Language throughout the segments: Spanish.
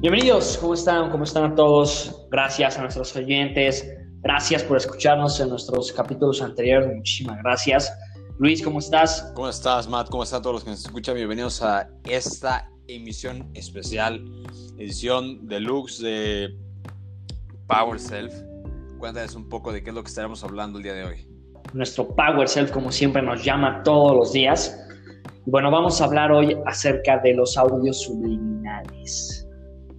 Bienvenidos, ¿cómo están? ¿Cómo están a todos? Gracias a nuestros oyentes, gracias por escucharnos en nuestros capítulos anteriores, muchísimas gracias. Luis, ¿cómo estás? ¿Cómo estás, Matt? ¿Cómo están todos los que nos escuchan? Bienvenidos a esta emisión especial, edición deluxe de Power Self. Cuéntales un poco de qué es lo que estaremos hablando el día de hoy. Nuestro Power Self, como siempre, nos llama todos los días. Bueno, vamos a hablar hoy acerca de los audios subliminales.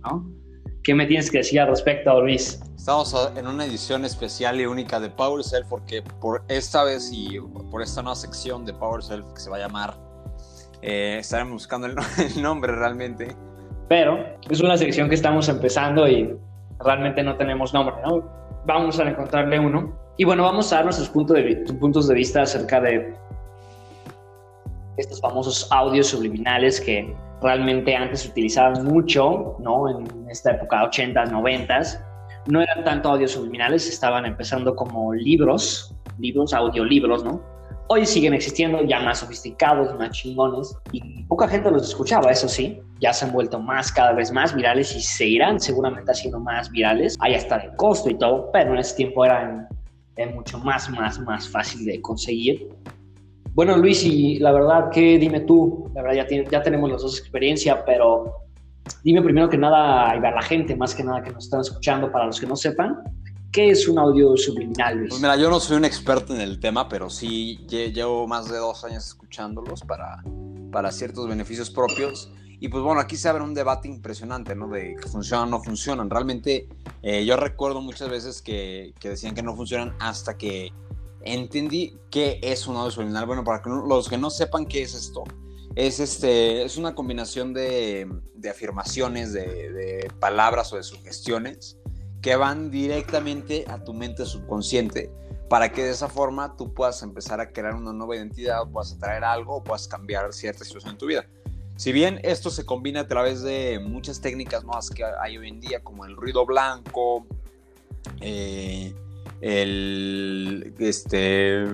¿No? ¿Qué me tienes que decir al respecto, Luis? Estamos en una edición especial y única de Power Self porque por esta vez y por esta nueva sección de Power Self que se va a llamar, eh, estaremos buscando el, el nombre realmente. Pero es una sección que estamos empezando y realmente no tenemos nombre, ¿no? Vamos a encontrarle uno. Y bueno, vamos a dar nuestros puntos de, puntos de vista acerca de estos famosos audios subliminales que realmente antes se utilizaban mucho, ¿no? En esta época, 80s, 90s. No eran tanto audios subliminales, estaban empezando como libros, libros, audiolibros, ¿no? Hoy siguen existiendo ya más sofisticados, más chingones, y poca gente los escuchaba, eso sí, ya se han vuelto más, cada vez más virales y se irán seguramente haciendo más virales. Hay hasta de costo y todo, pero en ese tiempo eran mucho más, más, más fácil de conseguir. Bueno, Luis, y la verdad, ¿qué dime tú? La verdad, ya, ya tenemos los dos experiencia, pero dime primero que nada, y a la gente, más que nada que nos están escuchando, para los que no sepan, ¿qué es un audio subliminal, Luis? Pues mira, yo no soy un experto en el tema, pero sí llevo más de dos años escuchándolos para, para ciertos beneficios propios. Y pues bueno, aquí se abre un debate impresionante, ¿no? De que funcionan o no funcionan. Realmente eh, yo recuerdo muchas veces que, que, decían que no funcionan hasta que entendí qué es un audio subliminal. Bueno, para los que no sepan qué es esto, es, este, es una combinación de, de afirmaciones, de, de, palabras o de sugestiones que van directamente a tu mente subconsciente para que de esa forma tú puedas empezar a crear una nueva identidad, o puedas atraer algo o puedas cambiar cierta situación en tu vida. Si bien esto se combina a través de muchas técnicas nuevas que hay hoy en día, como el ruido blanco, eh, el este,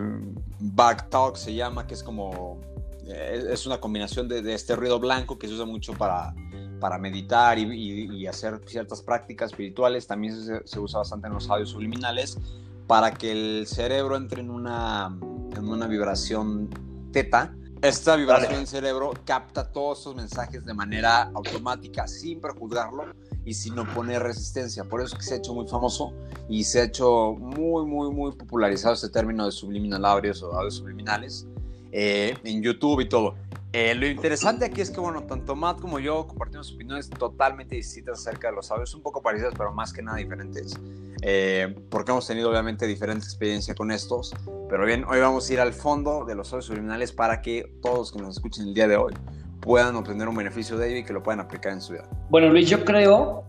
back talk se llama, que es como, es una combinación de, de, este ruido blanco que se usa mucho para, para meditar y, y, y hacer ciertas prácticas espirituales, también se, se, usa bastante en los audios subliminales, para que el cerebro entre en una, en una vibración teta, esta vibración del cerebro capta todos estos mensajes de manera automática, sin prejuzgarlo y sin oponer resistencia. Por eso es que se ha hecho muy famoso y se ha hecho muy, muy, muy popularizado este término de subliminal audios o audios subliminales eh, en YouTube y todo. Eh, lo interesante aquí es que, bueno, tanto Matt como yo compartimos opiniones totalmente distintas acerca de los audios, un poco parecidas, pero más que nada diferentes, eh, porque hemos tenido obviamente diferente experiencia con estos. Pero bien, hoy vamos a ir al fondo de los audios subliminales para que todos que nos escuchen el día de hoy puedan obtener un beneficio de ello y que lo puedan aplicar en su vida. Bueno, Luis, yo creo,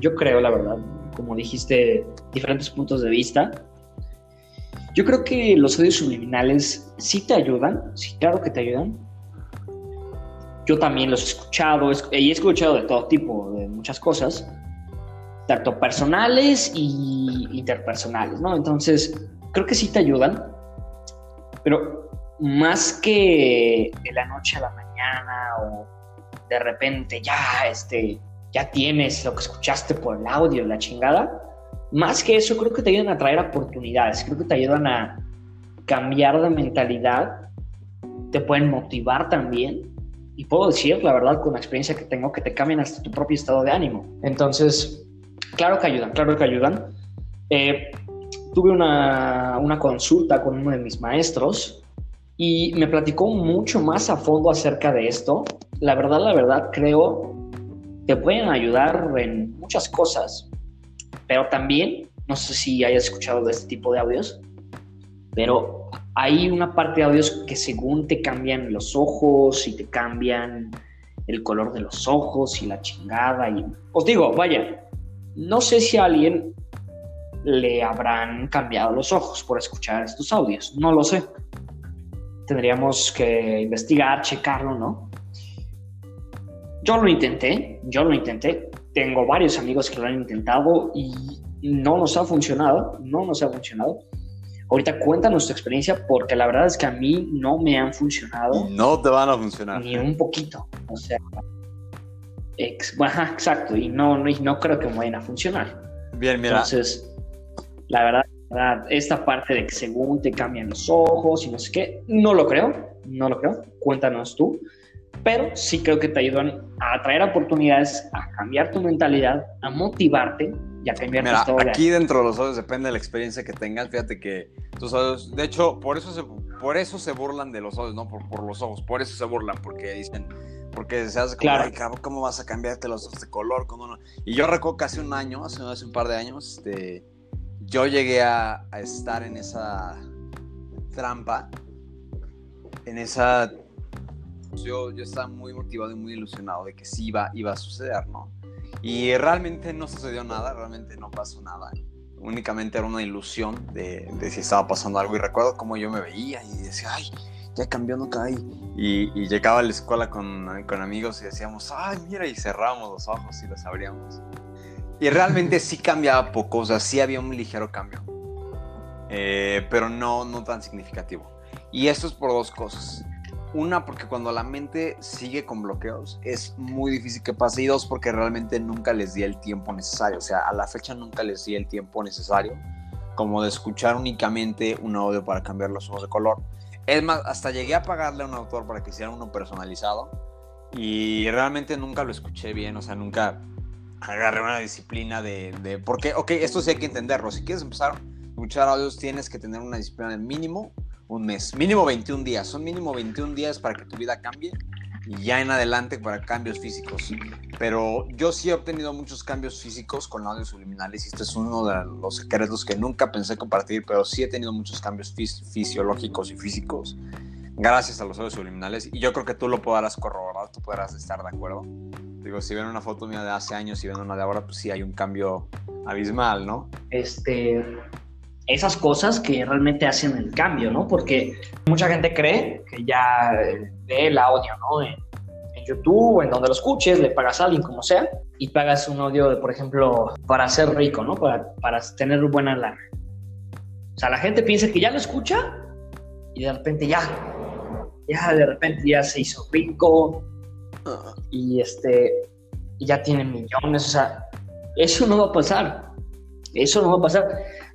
yo creo, la verdad, como dijiste, diferentes puntos de vista. Yo creo que los audios subliminales sí te ayudan, sí, claro que te ayudan, yo también los he escuchado y he escuchado de todo tipo, de muchas cosas, tanto personales y interpersonales, ¿no? Entonces, creo que sí te ayudan, pero más que de la noche a la mañana o de repente ya, este, ya tienes lo que escuchaste por el audio, la chingada, más que eso creo que te ayudan a traer oportunidades, creo que te ayudan a cambiar de mentalidad, te pueden motivar también y puedo decir, la verdad, con la experiencia que tengo, que te cambian hasta tu propio estado de ánimo. Entonces, claro que ayudan, claro que ayudan. Eh, tuve una, una, consulta con uno de mis maestros y me platicó mucho más a fondo acerca de esto. La verdad, la verdad, creo que pueden ayudar en muchas cosas, pero también, no sé si hayas escuchado de este tipo de audios, pero hay una parte de audios que según te cambian los ojos y te cambian el color de los ojos y la chingada. Y os digo, vaya, no sé si a alguien le habrán cambiado los ojos por escuchar estos audios, no lo sé. Tendríamos que investigar, checarlo, ¿no? Yo lo intenté, yo lo intenté. Tengo varios amigos que lo han intentado y no nos ha funcionado, no nos ha funcionado. Ahorita cuéntanos tu experiencia porque la verdad es que a mí no me han funcionado. No te van a funcionar. Ni un poquito. O sea, exacto, y no, no, no creo que vayan a funcionar. Bien, mira. Entonces, la verdad, esta parte de que según te cambian los ojos y no sé qué, no lo creo, no lo creo. Cuéntanos tú. Pero sí creo que te ayudan a atraer oportunidades, a cambiar tu mentalidad, a motivarte y a cambiar Mira, Aquí dentro de los ojos depende de la experiencia que tengas. Fíjate que tus ojos, de hecho, por eso se, por eso se burlan de los ojos, no por, por los ojos, por eso se burlan, porque dicen, porque se hace como, claro. ¿cómo vas a cambiarte los ojos de color? ¿Cómo Y yo recuerdo que hace un año, hace, hace un par de años, este, yo llegué a, estar en esa trampa, en esa... Yo, yo estaba muy motivado y muy ilusionado de que sí iba, iba a suceder, ¿no? Y realmente no sucedió nada, realmente no pasó nada. Únicamente era una ilusión de, de si estaba pasando algo. Y recuerdo cómo yo me veía y decía, ay, ya cambió, no cae. Y, y, llegaba a la escuela con, con, amigos y decíamos, ay, mira, y cerrábamos los ojos y los abríamos. Y realmente sí cambiaba poco, o sea, sí había un ligero cambio, eh, pero no, no tan significativo. Y esto es por dos cosas. Una, porque cuando la mente sigue con bloqueos es muy difícil que pase. Y dos, porque realmente nunca les di el tiempo necesario. O sea, a la fecha nunca les di el tiempo necesario como de escuchar únicamente un audio para cambiar los ojos de color. Es más, hasta llegué a pagarle a un autor para que hiciera uno personalizado y realmente nunca lo escuché bien, o sea, nunca agarré una disciplina de, de... Porque, ok, esto sí hay que entenderlo, si quieres empezar a escuchar audios tienes que tener una disciplina de mínimo un mes, mínimo 21 días, son mínimo 21 días para que tu vida cambie y ya en adelante para cambios físicos. Pero yo sí he obtenido muchos cambios físicos con audios subliminales y este es uno de los secretos que nunca pensé compartir, pero sí he tenido muchos cambios fisiológicos y físicos gracias a los audios subliminales y yo creo que tú lo podrás corroborar, tú podrás estar de acuerdo. Digo, si ven una foto mía de hace años y ven una de ahora, pues sí hay un cambio abismal, ¿no? Este, esas cosas que realmente hacen el cambio, ¿no? Porque mucha gente cree que ya ve el audio, ¿no? En, YouTube, en donde lo escuches, le pagas a alguien como sea, y pagas un audio, por ejemplo, para ser rico, ¿no? Para, para tener buena lana. O sea, la gente piensa que ya lo escucha y de repente ya, ya de repente ya se hizo rico y este, ya tiene millones, o sea, eso no va a pasar. Eso no va a pasar.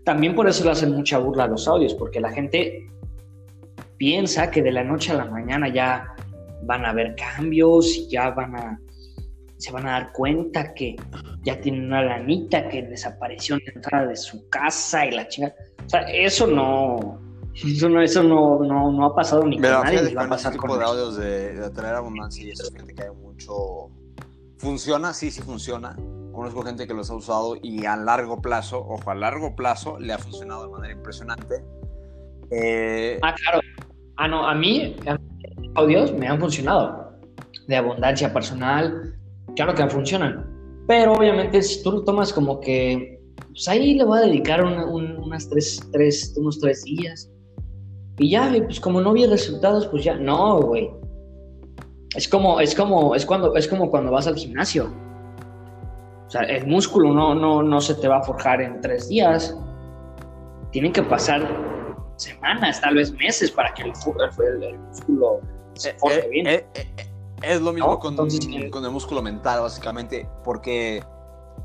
También por eso le hacen mucha burla a los audios, porque la gente piensa que de la noche a la mañana ya van a haber cambios y ya van a se van a dar cuenta que ya tienen una lanita que desapareció en la entrada de su casa y la chingada. O sea, eso no, eso no, eso no, no, ha pasado ni con nadie. Ni va a pasar tipo de audios de, de, atraer abundancia y eso, gente que hay mucho. ¿Funciona? Sí, sí funciona. Conozco gente que los ha usado y a largo plazo, ojo, a largo plazo le ha funcionado de manera impresionante. Eh, ah, claro. Ah, no, a mí, audios me han funcionado. De abundancia personal, claro que funcionan. Pero obviamente si tú lo tomas como que, pues ahí le voy a dedicar unas tres, tres, unos tres días. Y ya, pues como no vi resultados, pues ya, no, güey. Es como, es como, es cuando, es como cuando vas al gimnasio o sea, el músculo no, no, no se te va a forjar en tres días. Tienen que pasar semanas, tal vez meses, para que el, músculo se forje eh, bien. Eh, eh, es lo mismo con, con, el músculo mental, básicamente, porque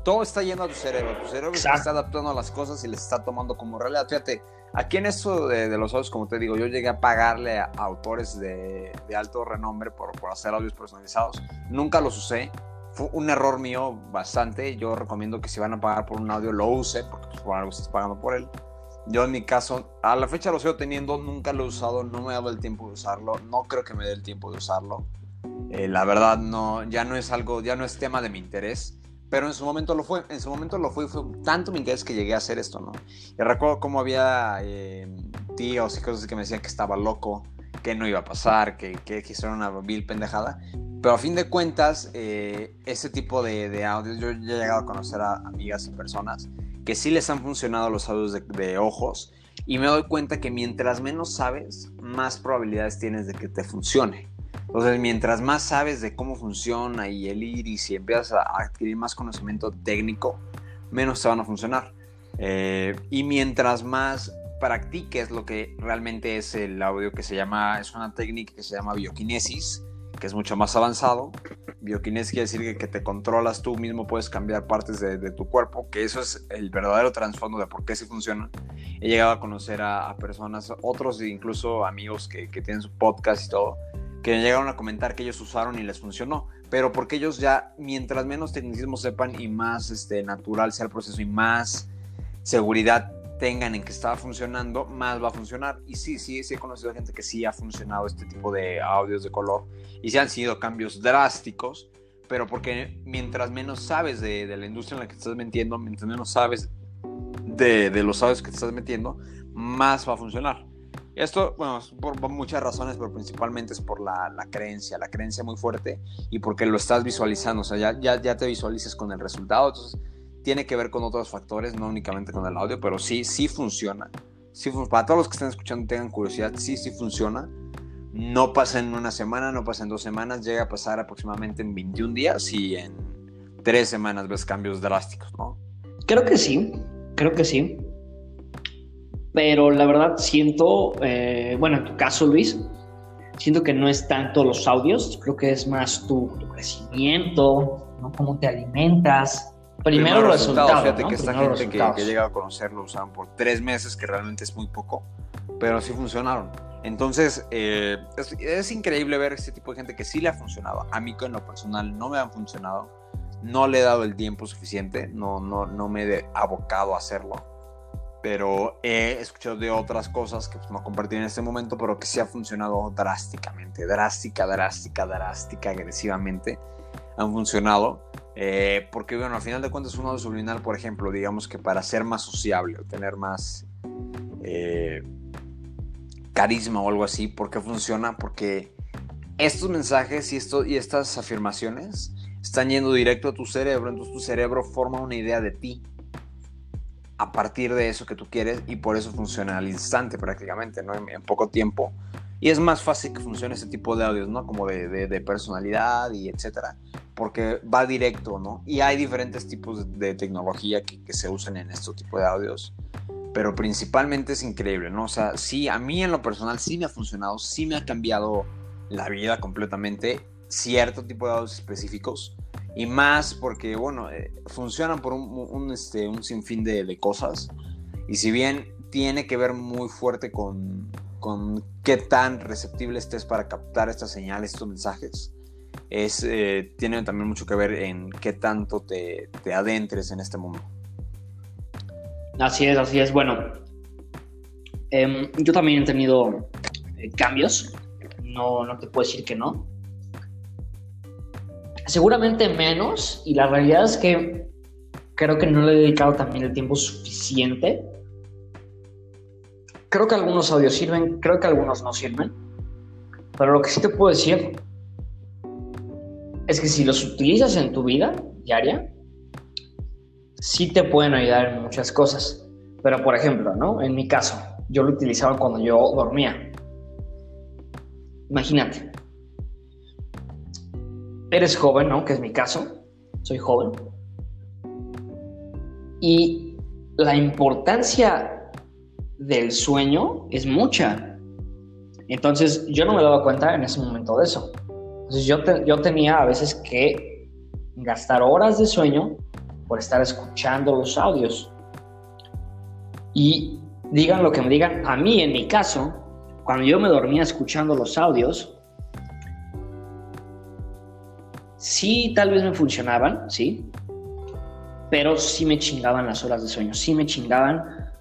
todo está yendo a tu cerebro. Tu cerebro se está adaptando a las cosas y les está tomando como realidad. Fíjate, aquí en esto de, los audios, como te digo, yo llegué a pagarle a, autores de, de, alto renombre por, por hacer audios personalizados. Nunca los usé fue un error mío bastante. Yo recomiendo que si van a pagar por un audio lo use, porque pues, por algo estás pagando por él. Yo en mi caso, a la fecha lo sigo teniendo, nunca lo he usado, no me ha dado el tiempo de usarlo, no creo que me dé el tiempo de usarlo. Eh, la verdad, no, ya no es algo, ya no es tema de mi interés, pero en su momento lo fue, en su momento lo fue y fue tanto mi interés que llegué a hacer esto, ¿no? Y recuerdo cómo había eh, tíos y cosas que me decían que estaba loco, que no iba a pasar, que, que, que era una vil pendejada. Pero a fin de cuentas, eh, ese tipo de, de, audios, yo ya he llegado a conocer a amigas y personas que sí les han funcionado los audios de, ojos y me doy cuenta que mientras menos sabes, más probabilidades tienes de que te funcione. Entonces, mientras más sabes de cómo funciona y el iris y empiezas a adquirir más conocimiento técnico, menos te van a funcionar. Eh, y mientras más practiques lo que realmente es el audio que se llama, es una técnica que se llama bioquinesis, que es mucho más avanzado, Bioquinesis quiere decir que, te controlas tú mismo, puedes cambiar partes de, tu cuerpo, que eso es el verdadero trasfondo de por qué sí funciona. He llegado a conocer a, personas, otros incluso amigos que, que, tienen su podcast y todo, que llegaron a comentar que ellos usaron y les funcionó, pero porque ellos ya, mientras menos tecnicismo sepan y más este, natural sea el proceso y más seguridad tengan en que estaba funcionando, más va a funcionar. Y sí, sí, sí he conocido gente que sí ha funcionado este tipo de audios de color y sí han sido cambios drásticos, pero porque mientras menos sabes de, la industria en la que te estás metiendo, mientras menos sabes de, los audios que estás metiendo, más va a funcionar. Esto, bueno, por muchas razones, pero principalmente es por la, la, creencia, la creencia muy fuerte y porque lo estás visualizando, o sea, ya, ya, ya te visualices con el resultado, entonces tiene que ver con otros factores, no únicamente con el audio, pero sí, sí funciona. Sí, para todos los que estén escuchando tengan curiosidad, sí, sí funciona. No pasa en una semana, no pasa en dos semanas, llega a pasar aproximadamente en 21 días y en tres semanas ves cambios drásticos, ¿no? Creo que sí, creo que sí. Pero la verdad siento, eh, bueno, en tu caso, Luis, siento que no es tanto los audios, creo que es más tu, crecimiento, ¿no? Cómo te alimentas, Primero, los resultados. Fíjate que esta gente que, que, he llegado a conocer lo usaron por tres meses, que realmente es muy poco, pero sí funcionaron. Entonces, eh, es, increíble ver este tipo de gente que sí le ha funcionado. A mí, en lo personal, no me han funcionado. No le he dado el tiempo suficiente, no, no, no me he abocado a hacerlo. Pero he escuchado de otras cosas que pues, no compartí en este momento, pero que sí ha funcionado drásticamente, drástica, drástica, drástica, agresivamente. Han funcionado eh, porque, bueno, al final de cuentas, un audio subliminal, por ejemplo, digamos que para ser más sociable o tener más eh, carisma o algo así, ¿por qué funciona? Porque estos mensajes y, esto, y estas afirmaciones están yendo directo a tu cerebro, entonces tu cerebro forma una idea de ti a partir de eso que tú quieres y por eso funciona al instante prácticamente, ¿no? en poco tiempo y es más fácil que funcione ese tipo de audios, ¿no? Como de, personalidad y etcétera, porque va directo, ¿no? Y hay diferentes tipos de, tecnología que, que, se usan en este tipo de audios, pero principalmente es increíble, ¿no? O sea, sí, a mí en lo personal sí me ha funcionado, sí me ha cambiado la vida completamente, cierto tipo de audios específicos, y más porque, bueno, eh, funcionan por un, un, este, un sinfín de, de cosas, y si bien tiene que ver muy fuerte con con qué tan receptible estés para captar estas señales, estos mensajes, es, eh, tiene también mucho que ver en qué tanto te, te, adentres en este mundo. Así es, así es. Bueno, em, yo también he tenido eh, cambios, no, no te puedo decir que no. Seguramente menos, y la realidad es que creo que no le he dedicado también el tiempo suficiente Creo que algunos audios sirven, creo que algunos no sirven. Pero lo que sí te puedo decir es que si los utilizas en tu vida diaria, sí te pueden ayudar en muchas cosas. Pero por ejemplo, ¿no? En mi caso, yo lo utilizaba cuando yo dormía. Imagínate. Eres joven, ¿no? Que es mi caso. Soy joven. Y la importancia del sueño es mucha. Entonces yo no me daba cuenta en ese momento de eso. Entonces yo, yo tenía a veces que gastar horas de sueño por estar escuchando los audios. Y digan lo que me digan, a mí en mi caso, cuando yo me dormía escuchando los audios, sí tal vez me funcionaban, sí, pero sí me chingaban las horas de sueño, sí me chingaban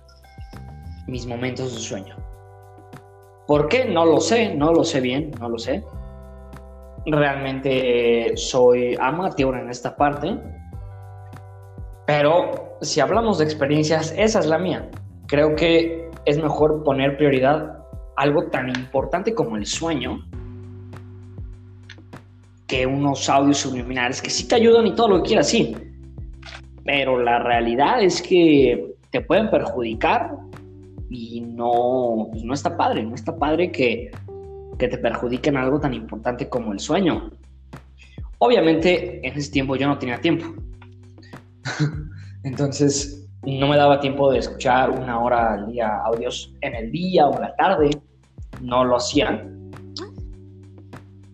mis momentos de sueño. ¿Por qué? No lo sé, no lo sé bien, no lo sé. Realmente soy amateur en esta parte. Pero si hablamos de experiencias, esa es la mía. Creo que es mejor poner prioridad algo tan importante como el sueño que unos audios subliminales que sí te ayudan y todo lo que quieras, sí. Pero la realidad es que te pueden perjudicar y no, pues no está padre, no está padre que, que te perjudiquen algo tan importante como el sueño. Obviamente en ese tiempo yo no tenía tiempo. Entonces no me daba tiempo de escuchar una hora al día audios en el día o en la tarde. No lo hacía.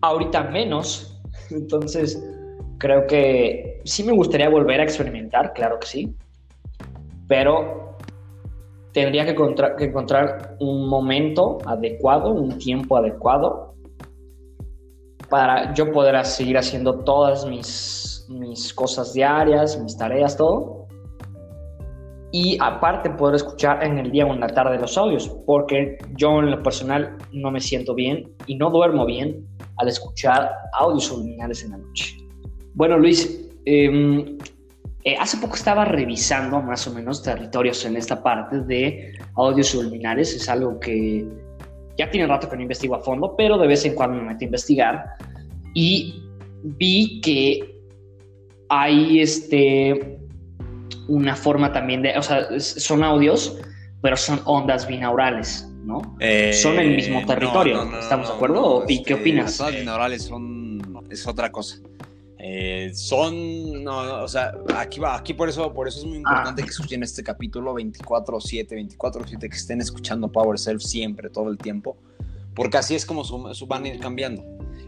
Ahorita menos. Entonces Creo que sí me gustaría volver a experimentar, claro que sí, pero tendría que, encontrar un momento adecuado, un tiempo adecuado para yo poder seguir haciendo todas mis, mis cosas diarias, mis tareas, todo. Y aparte poder escuchar en el día o en la tarde los audios, porque yo en lo personal no me siento bien y no duermo bien al escuchar audios subliminales en la noche. Bueno, Luis, em, eh, hace poco estaba revisando más o menos territorios en esta parte de audios subliminales. Es algo que ya tiene rato que no investigo a fondo, pero de vez en cuando me meto a investigar y vi que hay este una forma también de, o sea, son audios, pero son ondas binaurales, ¿no? Eh, son el mismo territorio, ¿estamos de acuerdo? ¿O ¿Qué opinas? Las ondas binaurales son, es otra cosa. Eh, son, no, o sea, aquí va, aquí por eso, por eso es muy importante que escuchen este capítulo 24-7, 24-7, que estén escuchando Power Self siempre, todo el tiempo, porque así es como su, van a ir cambiando.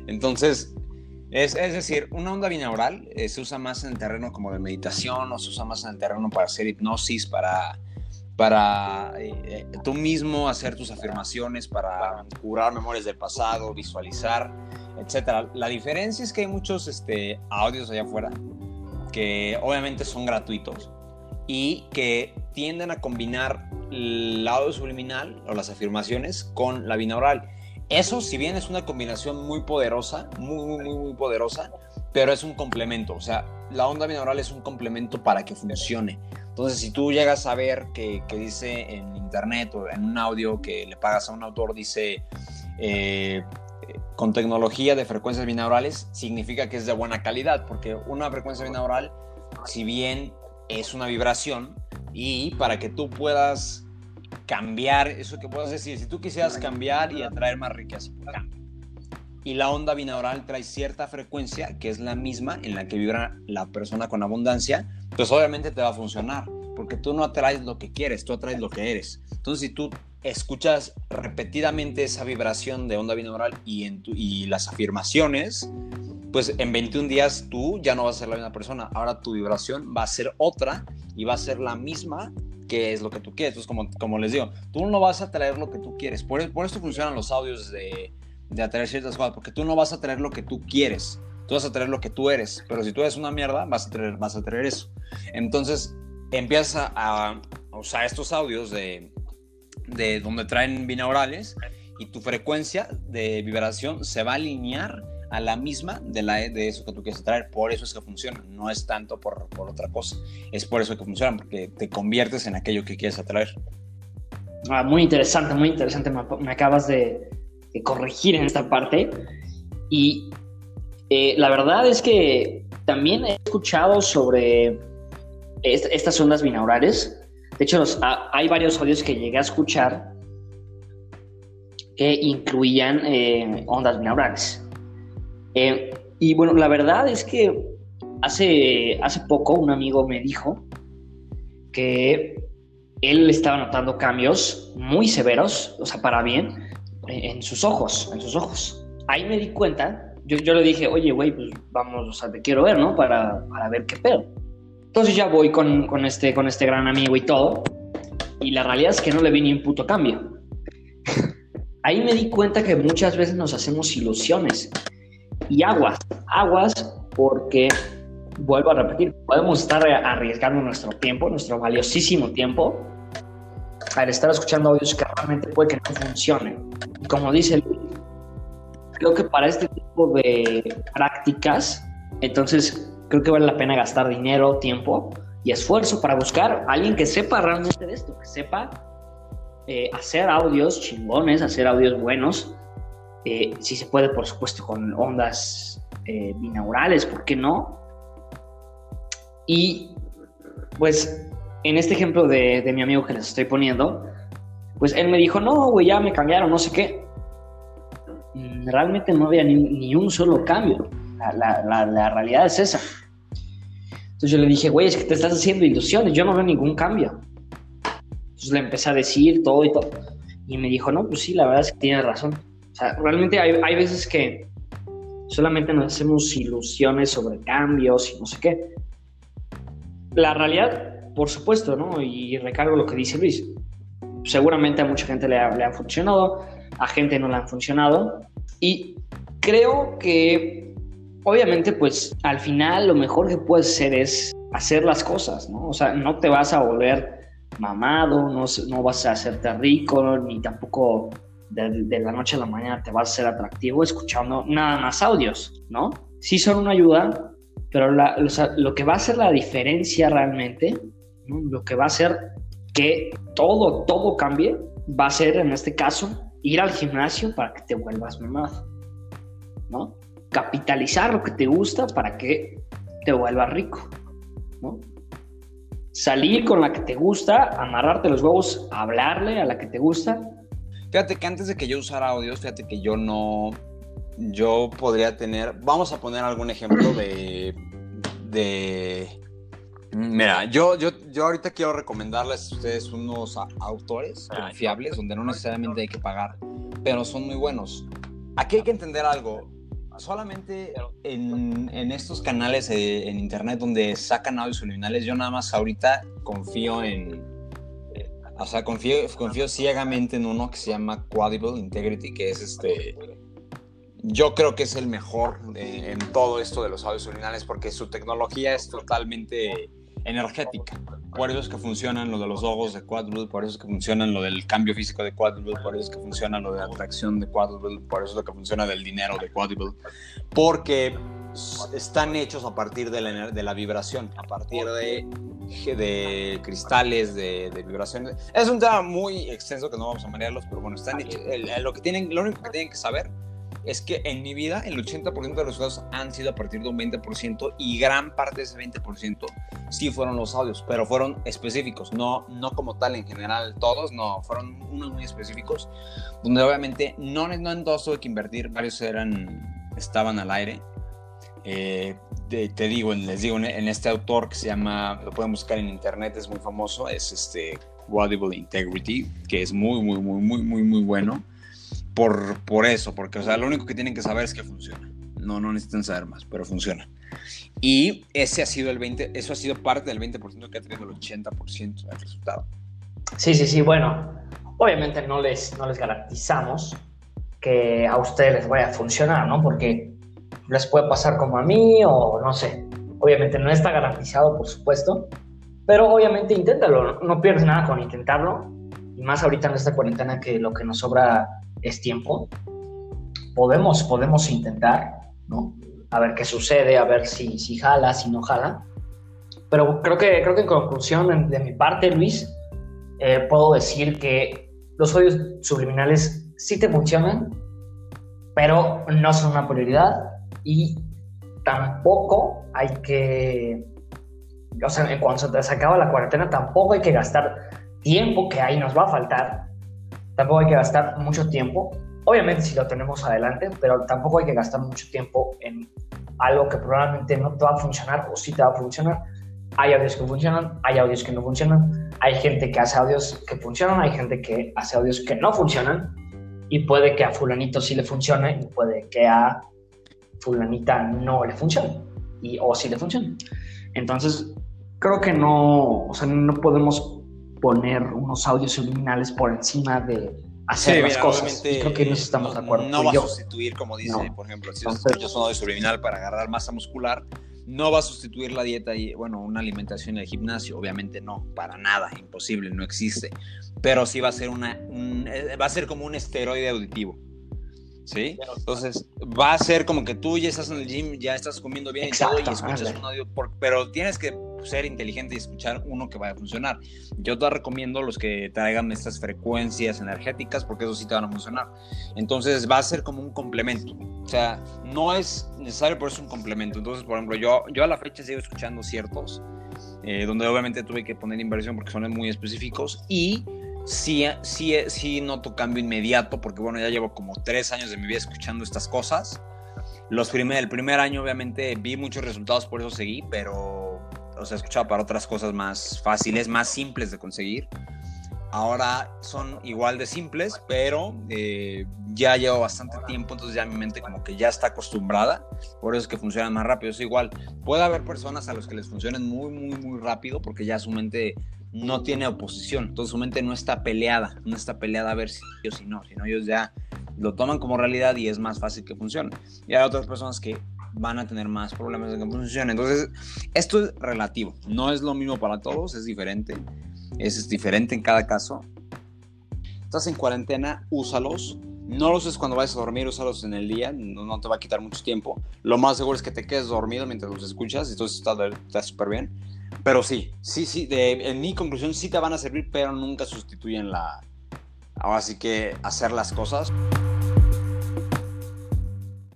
Entonces, es, decir, una onda binaural eh, se usa más en el terreno como de meditación o se usa más en el terreno para hacer hipnosis, para, para eh, tú mismo hacer tus afirmaciones, para curar memorias del pasado, visualizar etcétera. La diferencia es que hay muchos este, audios allá afuera que obviamente son gratuitos y que tienden a combinar el audio subliminal o las afirmaciones con la binaural. Eso, si bien es una combinación muy poderosa, muy, muy, muy, poderosa, pero es un complemento. O sea, la onda binaural es un complemento para que funcione. Entonces, si tú llegas a ver que, que dice en internet o en un audio que le pagas a un autor, dice eh, con tecnología de frecuencias binaurales significa que es de buena calidad, porque una frecuencia binaural, si bien es una vibración, y para que tú puedas cambiar, eso que puedas decir, si tú quisieras cambiar y atraer más riqueza, cambia. Y la onda binaural trae cierta frecuencia que es la misma en la que vibra la persona con abundancia, pues obviamente te va a funcionar, porque tú no atraes lo que quieres, tú atraes lo que eres. Entonces, si tú escuchas repetidamente esa vibración de onda binaural y, en y las afirmaciones, pues en 21 días tú ya no vas a ser la misma persona. Ahora tu vibración va a ser otra y va a ser la misma que es lo que tú quieres. Entonces, como, les digo, tú no vas a traer lo que tú quieres. Por, por esto funcionan los audios de, de atraer ciertas cosas, porque tú no vas a traer lo que tú quieres. Tú vas a traer lo que tú eres. Pero si tú eres una mierda, vas a traer, vas a traer eso. Entonces, empieza a usar estos audios de de donde traen binaurales y tu frecuencia de vibración se va a alinear a la misma de, la, de eso que tú quieres traer. Por eso es que funciona. No es tanto por, por otra cosa. Es por eso que funciona, porque te conviertes en aquello que quieres atraer. Ah, muy interesante, muy interesante. Me, acabas de, corregir en esta parte. Y eh, la verdad es que también he escuchado sobre estas ondas binaurales de hecho, hay varios audios que llegué a escuchar que incluían eh, ondas binaurales. Eh, y bueno, la verdad es que hace, hace poco un amigo me dijo que él estaba notando cambios muy severos, o sea, para bien, en sus ojos, en sus ojos. Ahí me di cuenta, yo, yo le dije, oye, güey, pues vamos, o sea, te quiero ver, ¿no? Para, para ver qué pedo. Entonces ya voy con, con, este, con este gran amigo y todo. Y la realidad es que no le vi ni un puto cambio. Ahí me di cuenta que muchas veces nos hacemos ilusiones. Y aguas, aguas, porque, vuelvo a repetir, podemos estar arriesgando nuestro tiempo, nuestro valiosísimo tiempo, al estar escuchando audios que realmente puede que no funcionen. Y como dice Luis, creo que para este tipo de prácticas, entonces creo que vale la pena gastar dinero, tiempo y esfuerzo para buscar a alguien que sepa realmente de esto, que sepa eh, hacer audios chingones, hacer audios buenos. Eh, si se puede, por supuesto, con ondas eh, binaurales, ¿por qué no? Y pues en este ejemplo de, mi amigo que les estoy poniendo, pues él me dijo, no, güey, ya me cambiaron, no sé qué. Mm, realmente no había ni, un solo cambio. la realidad es esa. Entonces yo le dije, güey, es que te estás haciendo ilusiones, yo no veo ningún cambio. Entonces le empecé a decir todo y todo. Y me dijo, no, pues sí, la verdad es que tienes razón. O sea, realmente hay, hay veces que solamente nos hacemos ilusiones sobre cambios y no sé qué. La realidad, por supuesto, ¿no? Y recargo lo que dice Luis. Seguramente a mucha gente le ha, le ha funcionado, a gente no le han funcionado. Y creo que, obviamente, pues al final lo mejor que puedes hacer es hacer las cosas, ¿no? O sea, no te vas a volver mamado, no, no vas a hacerte rico, ni tampoco de, la noche a la mañana te vas a ser atractivo escuchando nada más audios, ¿no? Sí son una ayuda, pero lo que va a hacer la diferencia realmente, lo que va a hacer que todo, todo cambie, va a ser en este caso ir al gimnasio para que te vuelvas mamado, ¿no? Capitalizar lo que te gusta para que te vuelvas rico, ¿no? Salir con la que te gusta, amarrarte los huevos, hablarle a la que te gusta Fíjate que antes de que yo usara audios, fíjate que yo no, yo podría tener, vamos a poner algún ejemplo de, de, mira, yo, yo, yo ahorita quiero recomendarles a ustedes unos autores confiables donde no necesariamente hay que pagar, pero son muy buenos. Aquí hay que entender algo. Solamente en, en estos canales eh, en internet donde sacan audios subliminales, yo nada más ahorita confío en, o sea, confío, confío ciegamente en uno que se llama Quadable Integrity, que es este. Yo creo que es el mejor en todo esto de los audios subliminales porque su tecnología es totalmente energética. Por eso es que funcionan lo de los logos de Quadable, por eso es que funcionan lo del cambio físico de Quadable, por eso es que funciona lo de atracción de Quadable, por eso es lo que funciona del dinero de Quadable. Porque están hechos a partir de la, de la vibración, a partir de, de cristales, de, de, vibraciones. Es un tema muy extenso que no vamos a marearlos, pero bueno, están hechos. lo, que tienen, lo único que tienen que saber es que en mi vida el 80% de los resultados han sido a partir de un 20% y gran parte de ese 20% sí fueron los audios, pero fueron específicos, no, no como tal en general todos, no, fueron unos muy específicos, donde obviamente no, no en todos tuve que invertir, varios eran, estaban al aire eh, te, digo, les digo, en este autor que se llama, lo pueden buscar en internet, es muy famoso, es este Audible Integrity, que es muy, muy, muy, muy, muy, muy bueno. Por, por eso, porque, o sea, lo único que tienen que saber es que funciona. No, no necesitan saber más, pero funciona. Y ese ha sido el 20, eso ha sido parte del 20% que ha tenido el 80% del resultado. Sí, sí, sí, bueno, obviamente no les, no les garantizamos que a ustedes les vaya a funcionar, ¿no? Porque les puede pasar como a mí o no sé. Obviamente no está garantizado, por supuesto, pero obviamente inténtalo, no pierdes nada con intentarlo. Y más ahorita en esta cuarentena que lo que nos sobra es tiempo. Podemos, podemos intentar, ¿no? A ver qué sucede, a ver si, si jala, si no jala. Pero creo que, creo que en conclusión, de mi parte, Luis, eh, puedo decir que los odios subliminales sí te funcionan, pero no son una prioridad y tampoco hay que, o sea, cuando se acaba la cuarentena, tampoco hay que gastar tiempo que ahí nos va a faltar, tampoco hay que gastar mucho tiempo, obviamente si lo tenemos adelante, pero tampoco hay que gastar mucho tiempo en algo que probablemente no te va a funcionar o sí te va a funcionar. Hay audios que funcionan, hay audios que no funcionan, hay gente que hace audios que funcionan, hay gente que hace audios que no funcionan y puede que a fulanito sí le funcione y puede que a fulanita no le funciona y, o sí le funciona. Entonces, creo que no, o sea, no podemos poner unos audios subliminales por encima de hacer las cosas. creo que no estamos de acuerdo. No va a sustituir, como dice, por ejemplo, si Entonces, un audio subliminal para agarrar masa muscular, no va a sustituir la dieta y, bueno, una alimentación en el gimnasio, obviamente no, para nada, imposible, no existe. Pero sí va a ser una, eh, va a ser como un esteroide auditivo. ¿sí? Entonces va a ser como que tú ya estás en el gym, ya estás comiendo bien y todo y escuchas un audio, pero tienes que ser inteligente y escuchar uno que vaya a funcionar. Yo te recomiendo los que traigan estas frecuencias energéticas porque eso sí te van a funcionar. Entonces va a ser como un complemento. O sea, no es necesario, pero es un complemento. Entonces, por ejemplo, yo, yo a la fecha sigo escuchando ciertos, eh, donde obviamente tuve que poner inversión porque son muy específicos y sí, sí, sí noto cambio inmediato, porque bueno, ya llevo como tres años de mi vida escuchando estas cosas. Los primer, el primer año obviamente vi muchos resultados, por eso seguí, pero, o sea, escuchaba para otras cosas más fáciles, más simples de conseguir. ahora son igual de simples, pero eh, ya llevo bastante tiempo, entonces ya mi mente como que ya está acostumbrada, por eso es que funcionan más rápido. Es igual, puede haber personas a los que les funcionen muy, muy, muy rápido, porque ya su mente no tiene oposición, entonces su mente no está peleada, no está peleada a ver si o si no, sino ellos ya lo toman como realidad y es más fácil que funcione. Y hay otras personas que van a tener más problemas de funcione. Entonces, esto es relativo, no es lo mismo para todos, es diferente es diferente en cada caso. Estás en cuarentena, úsalos. No los uses cuando vayas a dormir, úsalos en el día, no, te va a quitar mucho tiempo. Lo más seguro es que te quedes dormido mientras los escuchas, entonces está súper bien. Pero sí, sí, sí, en mi conclusión sí te van a servir, pero nunca sustituyen la... Ahora sí que hacer las cosas.